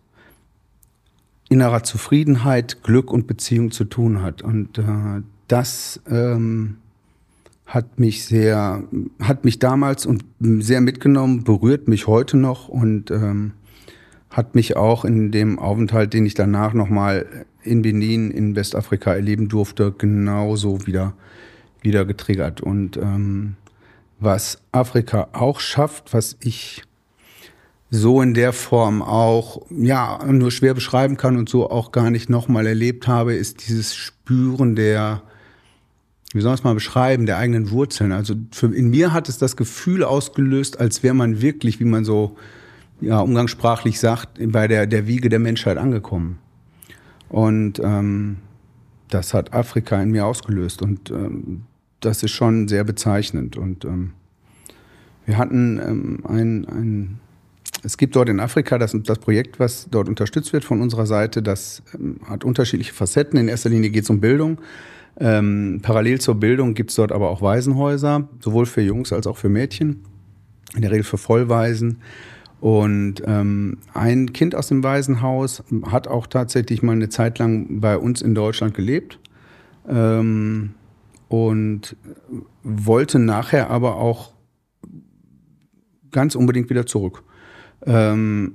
innerer Zufriedenheit, Glück und Beziehung zu tun hat. Und äh, das ähm, hat mich sehr, hat mich damals und sehr mitgenommen, berührt mich heute noch und ähm, hat mich auch in dem Aufenthalt, den ich danach nochmal in Benin in Westafrika erleben durfte, genauso wieder, wieder getriggert. Und ähm, was Afrika auch schafft, was ich so in der Form auch ja nur schwer beschreiben kann und so auch gar nicht nochmal erlebt habe, ist dieses Spüren der, wie soll man es mal beschreiben, der eigenen Wurzeln. Also für, in mir hat es das Gefühl ausgelöst, als wäre man wirklich, wie man so ja, umgangssprachlich sagt, bei der, der Wiege der Menschheit angekommen. Und ähm, das hat Afrika in mir ausgelöst. Und ähm, das ist schon sehr bezeichnend. Und ähm, wir hatten ähm, ein, ein, es gibt dort in Afrika das, das Projekt, was dort unterstützt wird von unserer Seite. Das ähm, hat unterschiedliche Facetten. In erster Linie geht es um Bildung. Ähm, parallel zur Bildung gibt es dort aber auch Waisenhäuser, sowohl für Jungs als auch für Mädchen. In der Regel für Vollwaisen. Und ähm, ein Kind aus dem Waisenhaus hat auch tatsächlich mal eine Zeit lang bei uns in Deutschland gelebt ähm, und wollte nachher aber auch ganz unbedingt wieder zurück. Ähm,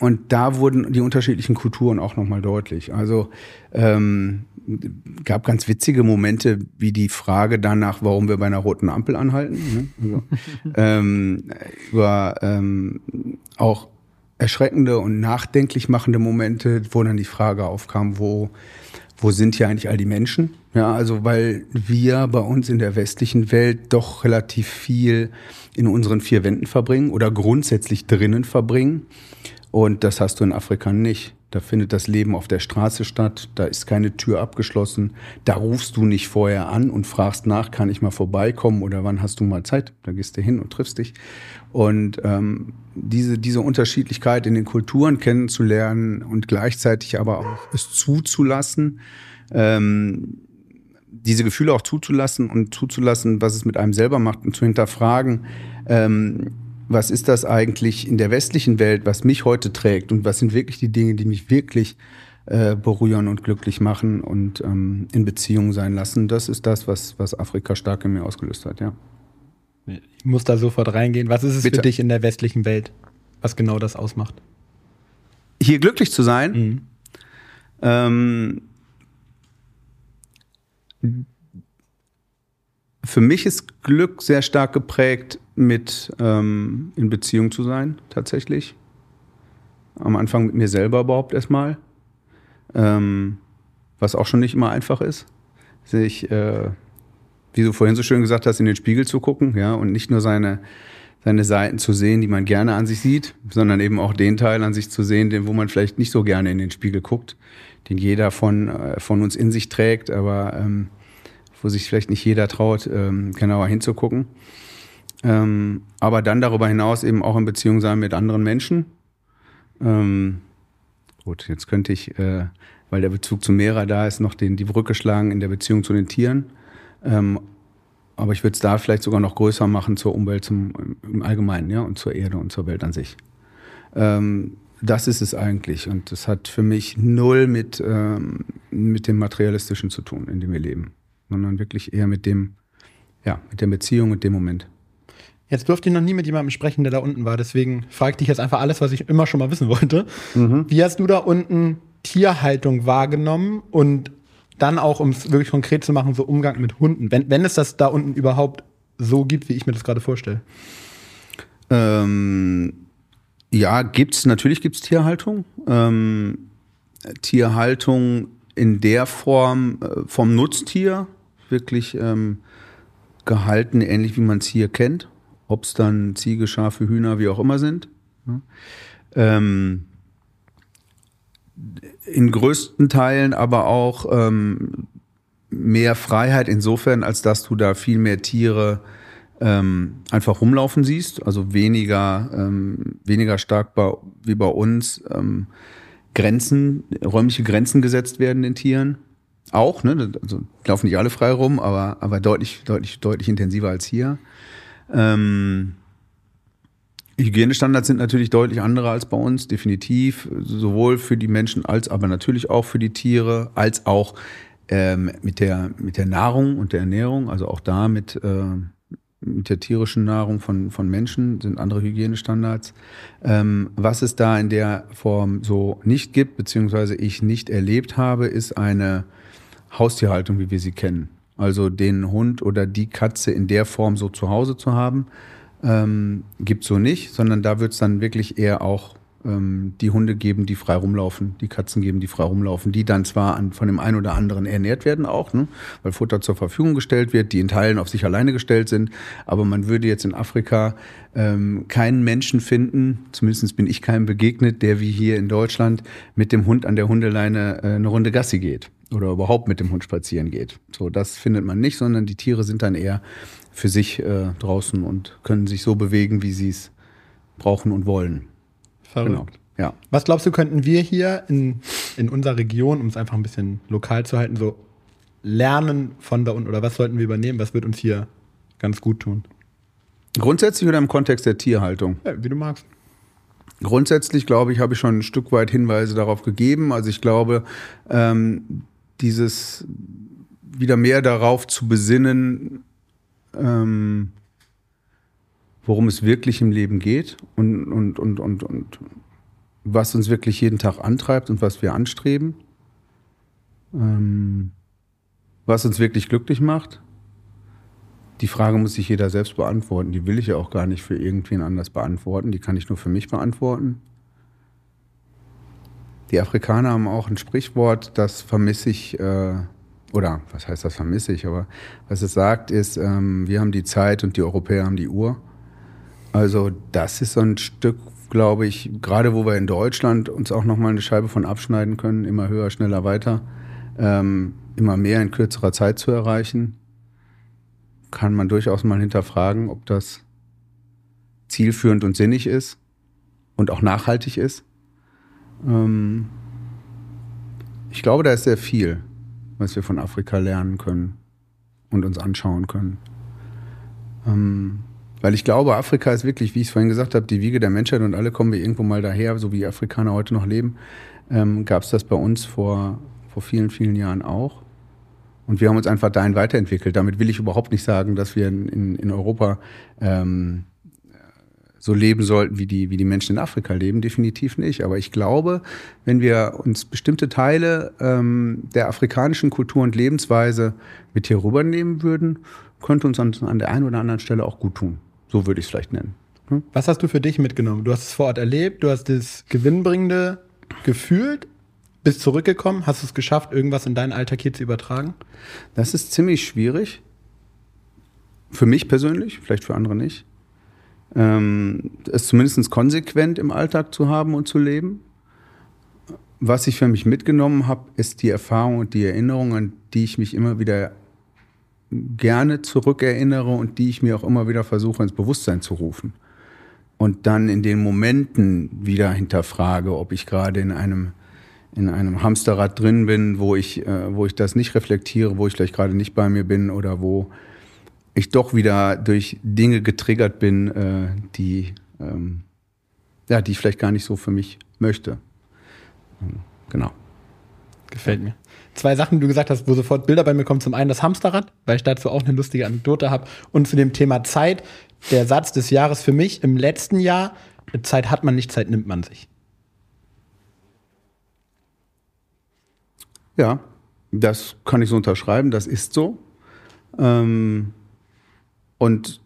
und da wurden die unterschiedlichen Kulturen auch nochmal deutlich. Also ähm, gab ganz witzige Momente, wie die Frage danach, warum wir bei einer roten Ampel anhalten. Ne? Also, ähm, über ähm, auch erschreckende und nachdenklich machende Momente, wo dann die Frage aufkam, wo, wo sind hier eigentlich all die Menschen? Ja, also weil wir bei uns in der westlichen Welt doch relativ viel in unseren vier Wänden verbringen oder grundsätzlich drinnen verbringen. Und das hast du in Afrika nicht. Da findet das Leben auf der Straße statt, da ist keine Tür abgeschlossen, da rufst du nicht vorher an und fragst nach, kann ich mal vorbeikommen oder wann hast du mal Zeit? Da gehst du hin und triffst dich. Und ähm, diese, diese Unterschiedlichkeit in den Kulturen kennenzulernen und gleichzeitig aber auch es zuzulassen, ähm, diese Gefühle auch zuzulassen und zuzulassen, was es mit einem selber macht und zu hinterfragen, ähm, was ist das eigentlich in der westlichen Welt, was mich heute trägt und was sind wirklich die Dinge, die mich wirklich äh, berühren und glücklich machen und ähm, in Beziehung sein lassen. Das ist das, was, was Afrika stark in mir ausgelöst hat, ja. Ich muss da sofort reingehen. Was ist es Bitte. für dich in der westlichen Welt, was genau das ausmacht? Hier glücklich zu sein. Mhm. Ähm, für mich ist Glück sehr stark geprägt, mit ähm, in Beziehung zu sein, tatsächlich. Am Anfang mit mir selber überhaupt erstmal. Ähm, was auch schon nicht immer einfach ist. Sich, äh, wie du vorhin so schön gesagt hast, in den Spiegel zu gucken, ja, und nicht nur seine, seine Seiten zu sehen, die man gerne an sich sieht, sondern eben auch den Teil an sich zu sehen, den, wo man vielleicht nicht so gerne in den Spiegel guckt, den jeder von, äh, von uns in sich trägt, aber ähm, wo sich vielleicht nicht jeder traut, ähm, genauer hinzugucken. Ähm, aber dann darüber hinaus eben auch in Beziehung sein mit anderen Menschen. Ähm, gut, jetzt könnte ich, äh, weil der Bezug zu Mera da ist, noch den, die Brücke schlagen in der Beziehung zu den Tieren. Ähm, aber ich würde es da vielleicht sogar noch größer machen zur Umwelt zum, im Allgemeinen, ja, und zur Erde und zur Welt an sich. Ähm, das ist es eigentlich. Und das hat für mich null mit, ähm, mit dem Materialistischen zu tun, in dem wir leben sondern wirklich eher mit dem, ja, mit der Beziehung und dem Moment. Jetzt durfte ich noch nie mit jemandem sprechen, der da unten war. Deswegen frage ich dich jetzt einfach alles, was ich immer schon mal wissen wollte. Mhm. Wie hast du da unten Tierhaltung wahrgenommen und dann auch, um es wirklich konkret zu machen, so Umgang mit Hunden, wenn, wenn es das da unten überhaupt so gibt, wie ich mir das gerade vorstelle? Ähm, ja, gibt's, natürlich gibt es Tierhaltung. Ähm, Tierhaltung in der Form äh, vom Nutztier, wirklich ähm, gehalten, ähnlich wie man es hier kennt. Ob es dann Ziege, Schafe, Hühner, wie auch immer sind. Ja. Ähm, in größten Teilen aber auch ähm, mehr Freiheit insofern, als dass du da viel mehr Tiere ähm, einfach rumlaufen siehst. Also weniger, ähm, weniger stark bei, wie bei uns ähm, Grenzen, räumliche Grenzen gesetzt werden den Tieren. Auch, ne? Also laufen nicht alle frei rum, aber, aber deutlich, deutlich, deutlich intensiver als hier. Ähm, Hygienestandards sind natürlich deutlich andere als bei uns, definitiv. Sowohl für die Menschen als aber natürlich auch für die Tiere, als auch ähm, mit, der, mit der Nahrung und der Ernährung, also auch da mit, äh, mit der tierischen Nahrung von, von Menschen sind andere Hygienestandards. Ähm, was es da in der Form so nicht gibt, beziehungsweise ich nicht erlebt habe, ist eine Haustierhaltung, wie wir sie kennen. Also den Hund oder die Katze in der Form so zu Hause zu haben, ähm, gibt so nicht, sondern da wird es dann wirklich eher auch ähm, die Hunde geben, die frei rumlaufen, die Katzen geben, die frei rumlaufen, die dann zwar an, von dem einen oder anderen ernährt werden auch, ne, weil Futter zur Verfügung gestellt wird, die in Teilen auf sich alleine gestellt sind, aber man würde jetzt in Afrika ähm, keinen Menschen finden, zumindest bin ich keinem begegnet, der wie hier in Deutschland mit dem Hund an der Hundeleine äh, eine Runde Gassi geht oder überhaupt mit dem Hund spazieren geht. So, das findet man nicht, sondern die Tiere sind dann eher für sich äh, draußen und können sich so bewegen, wie sie es brauchen und wollen. Verrückt. Genau. Ja. Was glaubst du, könnten wir hier in, in unserer Region, um es einfach ein bisschen lokal zu halten, so lernen von da unten oder was sollten wir übernehmen? Was wird uns hier ganz gut tun? Grundsätzlich oder im Kontext der Tierhaltung? Ja, wie du magst. Grundsätzlich, glaube ich, habe ich schon ein Stück weit Hinweise darauf gegeben. Also ich glaube, ähm, dieses wieder mehr darauf zu besinnen, ähm, worum es wirklich im Leben geht und, und, und, und, und was uns wirklich jeden Tag antreibt und was wir anstreben, ähm, was uns wirklich glücklich macht. Die Frage muss sich jeder selbst beantworten. Die will ich ja auch gar nicht für irgendwen anders beantworten. Die kann ich nur für mich beantworten. Die Afrikaner haben auch ein Sprichwort, das vermisse ich, äh, oder was heißt das vermisse ich, aber was es sagt ist, ähm, wir haben die Zeit und die Europäer haben die Uhr. Also das ist so ein Stück, glaube ich, gerade wo wir in Deutschland uns auch nochmal eine Scheibe von abschneiden können, immer höher, schneller, weiter, ähm, immer mehr in kürzerer Zeit zu erreichen kann man durchaus mal hinterfragen, ob das zielführend und sinnig ist und auch nachhaltig ist. Ähm ich glaube, da ist sehr viel, was wir von Afrika lernen können und uns anschauen können. Ähm weil ich glaube, Afrika ist wirklich, wie ich es vorhin gesagt habe, die Wiege der Menschheit und alle kommen wir irgendwo mal daher, so wie Afrikaner heute noch leben. Ähm, Gab es das bei uns vor, vor vielen, vielen Jahren auch. Und wir haben uns einfach dahin weiterentwickelt. Damit will ich überhaupt nicht sagen, dass wir in, in Europa ähm, so leben sollten, wie die, wie die Menschen in Afrika leben. Definitiv nicht. Aber ich glaube, wenn wir uns bestimmte Teile ähm, der afrikanischen Kultur und Lebensweise mit hier rübernehmen würden, könnte uns an, an der einen oder anderen Stelle auch gut tun. So würde ich es vielleicht nennen. Hm? Was hast du für dich mitgenommen? Du hast es vor Ort erlebt, du hast das Gewinnbringende gefühlt bist zurückgekommen? Hast du es geschafft, irgendwas in deinen Alltag hier zu übertragen? Das ist ziemlich schwierig. Für mich persönlich, vielleicht für andere nicht. Ähm, es zumindest konsequent im Alltag zu haben und zu leben. Was ich für mich mitgenommen habe, ist die Erfahrung und die Erinnerung, an die ich mich immer wieder gerne zurückerinnere und die ich mir auch immer wieder versuche ins Bewusstsein zu rufen. Und dann in den Momenten wieder hinterfrage, ob ich gerade in einem in einem Hamsterrad drin bin, wo ich, äh, wo ich das nicht reflektiere, wo ich vielleicht gerade nicht bei mir bin oder wo ich doch wieder durch Dinge getriggert bin, äh, die, ähm, ja, die ich vielleicht gar nicht so für mich möchte. Ähm, genau. Gefällt mir. Zwei Sachen, die du gesagt hast, wo sofort Bilder bei mir kommen. Zum einen das Hamsterrad, weil ich dazu auch eine lustige Anekdote habe. Und zu dem Thema Zeit, der Satz des Jahres für mich im letzten Jahr, Zeit hat man nicht, Zeit nimmt man sich. Ja, das kann ich so unterschreiben, das ist so. Ähm, und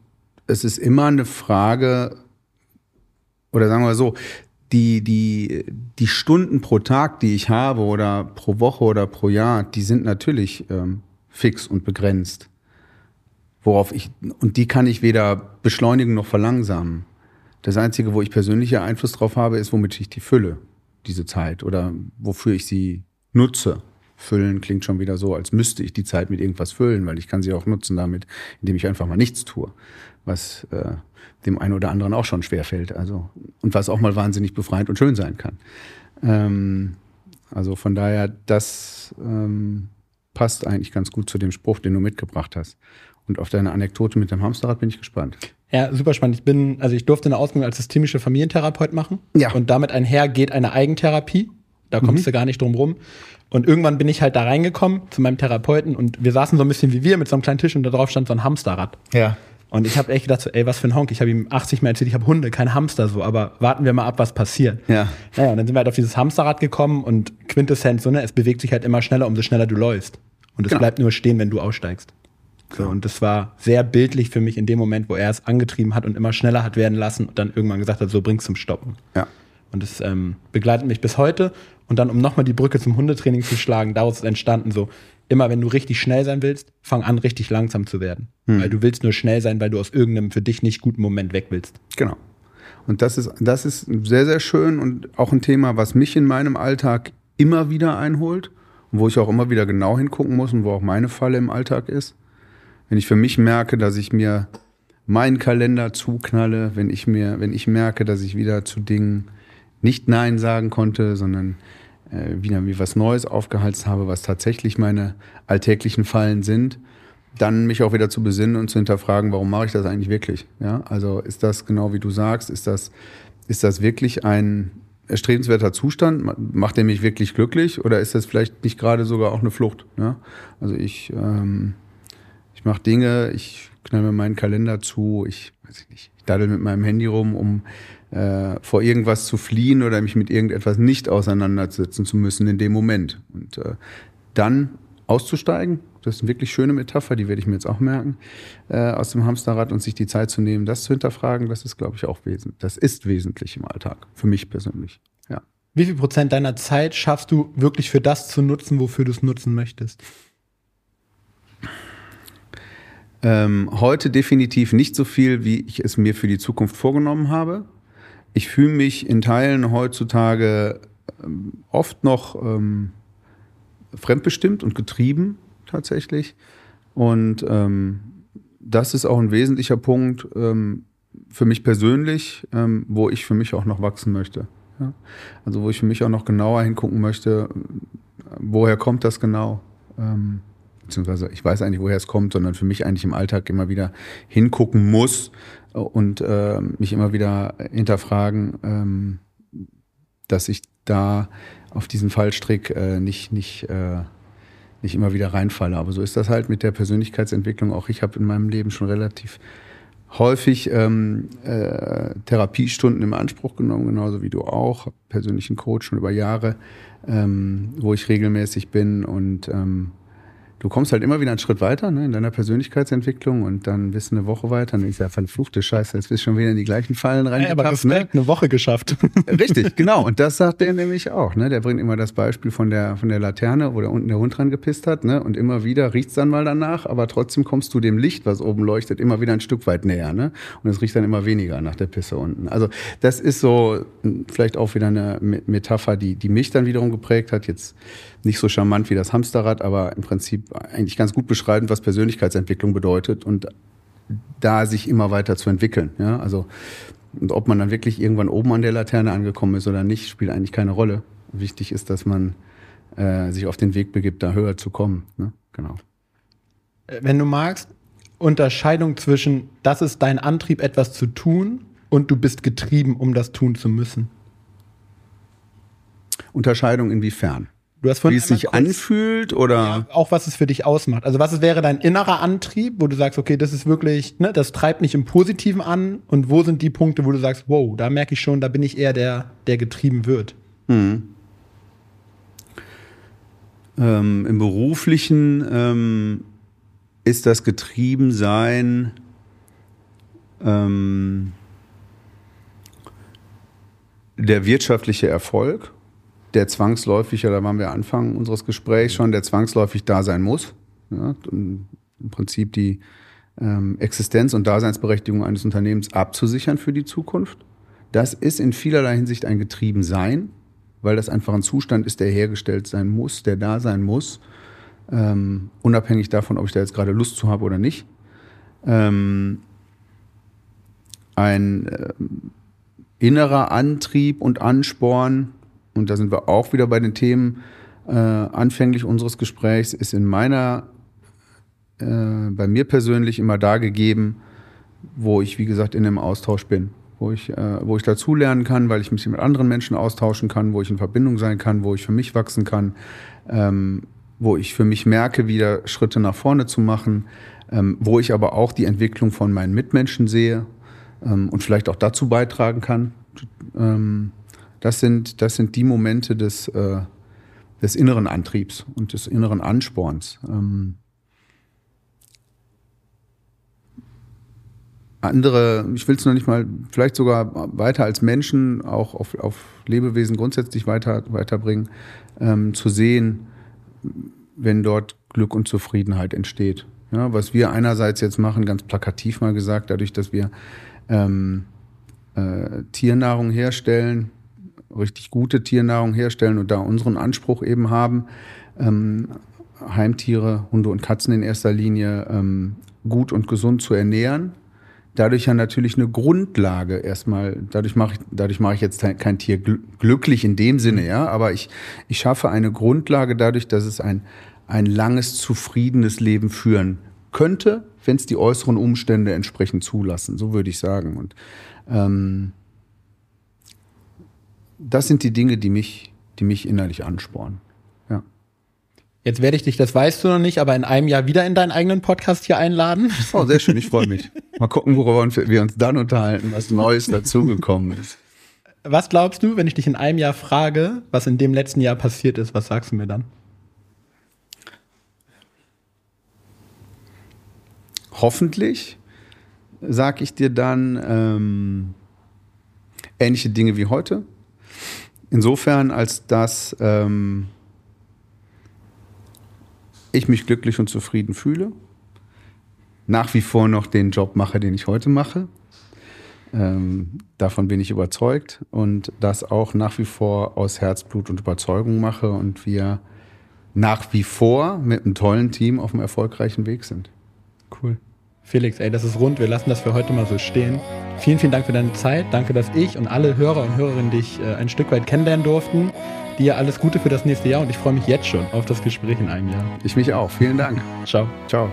es ist immer eine Frage, oder sagen wir so, die, die, die Stunden pro Tag, die ich habe oder pro Woche oder pro Jahr, die sind natürlich ähm, fix und begrenzt. Worauf ich, und die kann ich weder beschleunigen noch verlangsamen. Das Einzige, wo ich persönlicher Einfluss drauf habe, ist, womit ich die fülle, diese Zeit, oder wofür ich sie nutze. Füllen klingt schon wieder so, als müsste ich die Zeit mit irgendwas füllen, weil ich kann sie auch nutzen damit, indem ich einfach mal nichts tue, was äh, dem einen oder anderen auch schon schwer fällt. Also und was auch mal wahnsinnig befreiend und schön sein kann. Ähm, also von daher, das ähm, passt eigentlich ganz gut zu dem Spruch, den du mitgebracht hast. Und auf deine Anekdote mit dem Hamsterrad bin ich gespannt. Ja, super spannend. Ich bin, also ich durfte eine Ausbildung als systemischer Familientherapeut machen. Ja. Und damit einher geht eine Eigentherapie. Da kommst mhm. du gar nicht drum rum. Und irgendwann bin ich halt da reingekommen zu meinem Therapeuten und wir saßen so ein bisschen wie wir mit so einem kleinen Tisch und da drauf stand so ein Hamsterrad. Ja. Und ich habe echt gedacht so, ey, was für ein Honk. Ich habe ihm 80 Mal erzählt, ich habe Hunde, kein Hamster so, aber warten wir mal ab, was passiert. Ja. Naja, und dann sind wir halt auf dieses Hamsterrad gekommen und Quintessenz, so, ne, es bewegt sich halt immer schneller, umso schneller du läufst. Und es genau. bleibt nur stehen, wenn du aussteigst. So, und das war sehr bildlich für mich in dem Moment, wo er es angetrieben hat und immer schneller hat werden lassen und dann irgendwann gesagt hat, so bring's zum Stoppen. Ja. Und das ähm, begleitet mich bis heute. Und dann, um nochmal die Brücke zum Hundetraining zu schlagen, daraus ist entstanden so, immer wenn du richtig schnell sein willst, fang an, richtig langsam zu werden. Hm. Weil du willst nur schnell sein, weil du aus irgendeinem für dich nicht guten Moment weg willst. Genau. Und das ist, das ist sehr, sehr schön und auch ein Thema, was mich in meinem Alltag immer wieder einholt und wo ich auch immer wieder genau hingucken muss und wo auch meine Falle im Alltag ist. Wenn ich für mich merke, dass ich mir meinen Kalender zuknalle, wenn ich mir, wenn ich merke, dass ich wieder zu Dingen nicht Nein sagen konnte, sondern wieder mir was Neues aufgehalst habe, was tatsächlich meine alltäglichen Fallen sind, dann mich auch wieder zu besinnen und zu hinterfragen, warum mache ich das eigentlich wirklich? Ja, also ist das genau wie du sagst, ist das ist das wirklich ein erstrebenswerter Zustand? Macht er mich wirklich glücklich oder ist das vielleicht nicht gerade sogar auch eine Flucht? Ja? Also ich, ähm, ich mache Dinge, ich knall mir meinen Kalender zu, ich weiß ich nicht, ich daddel mit meinem Handy rum, um äh, vor irgendwas zu fliehen oder mich mit irgendetwas nicht auseinandersetzen zu müssen in dem Moment. Und äh, dann auszusteigen, das ist eine wirklich schöne Metapher, die werde ich mir jetzt auch merken, äh, aus dem Hamsterrad und sich die Zeit zu nehmen, das zu hinterfragen, das ist, glaube ich, auch wesentlich. Das ist wesentlich im Alltag, für mich persönlich. Ja. Wie viel Prozent deiner Zeit schaffst du wirklich für das zu nutzen, wofür du es nutzen möchtest? Ähm, heute definitiv nicht so viel, wie ich es mir für die Zukunft vorgenommen habe. Ich fühle mich in Teilen heutzutage ähm, oft noch ähm, fremdbestimmt und getrieben tatsächlich. Und ähm, das ist auch ein wesentlicher Punkt ähm, für mich persönlich, ähm, wo ich für mich auch noch wachsen möchte. Ja? Also wo ich für mich auch noch genauer hingucken möchte, woher kommt das genau? Beziehungsweise ich weiß eigentlich, woher es kommt, sondern für mich eigentlich im Alltag immer wieder hingucken muss und äh, mich immer wieder hinterfragen, ähm, dass ich da auf diesen Fallstrick äh, nicht, nicht, äh, nicht immer wieder reinfalle. Aber so ist das halt mit der Persönlichkeitsentwicklung. Auch ich habe in meinem Leben schon relativ häufig ähm, äh, Therapiestunden im Anspruch genommen, genauso wie du auch. Persönlichen Coach schon über Jahre, ähm, wo ich regelmäßig bin und ähm, du kommst halt immer wieder einen Schritt weiter ne, in deiner Persönlichkeitsentwicklung und dann bist du eine Woche weiter und ich sage, verfluchte Scheiße, jetzt bist du schon wieder in die gleichen Fallen rein. Ja, aber Respekt, ne? eine Woche geschafft. Richtig, genau. Und das sagt der nämlich auch. Ne? Der bringt immer das Beispiel von der, von der Laterne, wo da unten der Hund dran gepisst hat. Ne? Und immer wieder riecht's dann mal danach, aber trotzdem kommst du dem Licht, was oben leuchtet, immer wieder ein Stück weit näher. Ne? Und es riecht dann immer weniger nach der Pisse unten. Also das ist so vielleicht auch wieder eine Metapher, die, die mich dann wiederum geprägt hat. Jetzt nicht so charmant wie das Hamsterrad, aber im Prinzip eigentlich ganz gut beschreiben, was Persönlichkeitsentwicklung bedeutet und da sich immer weiter zu entwickeln. Ja? Also, und ob man dann wirklich irgendwann oben an der Laterne angekommen ist oder nicht, spielt eigentlich keine Rolle. Wichtig ist, dass man äh, sich auf den Weg begibt, da höher zu kommen. Ne? Genau. Äh, wenn du magst, Unterscheidung zwischen, das ist dein Antrieb, etwas zu tun und du bist getrieben, um das tun zu müssen. Unterscheidung inwiefern? Du hast Wie es sich anfühlt oder? Ja, auch was es für dich ausmacht. Also was wäre dein innerer Antrieb, wo du sagst, okay, das ist wirklich, ne, das treibt mich im Positiven an und wo sind die Punkte, wo du sagst, wow, da merke ich schon, da bin ich eher der, der getrieben wird. Mhm. Ähm, Im beruflichen ähm, ist das Getriebensein ähm, der wirtschaftliche Erfolg der zwangsläufig, oder waren wir Anfang unseres Gesprächs schon, der zwangsläufig da sein muss. Ja, Im Prinzip die ähm, Existenz und Daseinsberechtigung eines Unternehmens abzusichern für die Zukunft. Das ist in vielerlei Hinsicht ein Getriebensein, weil das einfach ein Zustand ist, der hergestellt sein muss, der da sein muss, ähm, unabhängig davon, ob ich da jetzt gerade Lust zu habe oder nicht. Ähm, ein äh, innerer Antrieb und Ansporn, und da sind wir auch wieder bei den Themen äh, anfänglich unseres Gesprächs, ist in meiner, äh, bei mir persönlich immer da gegeben, wo ich, wie gesagt, in einem Austausch bin. Wo ich, äh, wo ich dazulernen kann, weil ich mich mit anderen Menschen austauschen kann, wo ich in Verbindung sein kann, wo ich für mich wachsen kann, ähm, wo ich für mich merke, wieder Schritte nach vorne zu machen, ähm, wo ich aber auch die Entwicklung von meinen Mitmenschen sehe ähm, und vielleicht auch dazu beitragen kann. Ähm, das sind, das sind die Momente des, äh, des inneren Antriebs und des inneren Ansporns. Ähm, andere, ich will es noch nicht mal, vielleicht sogar weiter als Menschen, auch auf, auf Lebewesen grundsätzlich weiter, weiterbringen, ähm, zu sehen, wenn dort Glück und Zufriedenheit entsteht. Ja, was wir einerseits jetzt machen, ganz plakativ mal gesagt, dadurch, dass wir ähm, äh, Tiernahrung herstellen, richtig gute Tiernahrung herstellen und da unseren Anspruch eben haben, ähm, Heimtiere, Hunde und Katzen in erster Linie ähm, gut und gesund zu ernähren. Dadurch ja natürlich eine Grundlage erstmal, dadurch mache ich, dadurch mache ich jetzt kein Tier glücklich in dem Sinne, ja, aber ich, ich schaffe eine Grundlage dadurch, dass es ein, ein langes, zufriedenes Leben führen könnte, wenn es die äußeren Umstände entsprechend zulassen, so würde ich sagen. Und ähm, das sind die Dinge, die mich, die mich innerlich anspornen. Ja. Jetzt werde ich dich, das weißt du noch nicht, aber in einem Jahr wieder in deinen eigenen Podcast hier einladen. Oh, sehr schön, ich freue mich. Mal gucken, worüber wir uns dann unterhalten, was Neues dazugekommen ist. Was glaubst du, wenn ich dich in einem Jahr frage, was in dem letzten Jahr passiert ist, was sagst du mir dann? Hoffentlich sage ich dir dann ähm, ähnliche Dinge wie heute. Insofern, als dass ähm, ich mich glücklich und zufrieden fühle, nach wie vor noch den Job mache, den ich heute mache. Ähm, davon bin ich überzeugt und das auch nach wie vor aus Herzblut und Überzeugung mache und wir nach wie vor mit einem tollen Team auf einem erfolgreichen Weg sind. Cool. Felix, ey, das ist rund. Wir lassen das für heute mal so stehen. Vielen, vielen Dank für deine Zeit. Danke, dass ich und alle Hörer und Hörerinnen dich äh, ein Stück weit kennenlernen durften. Dir alles Gute für das nächste Jahr und ich freue mich jetzt schon auf das Gespräch in einem Jahr. Ich mich auch. Vielen Dank. Ciao. Ciao.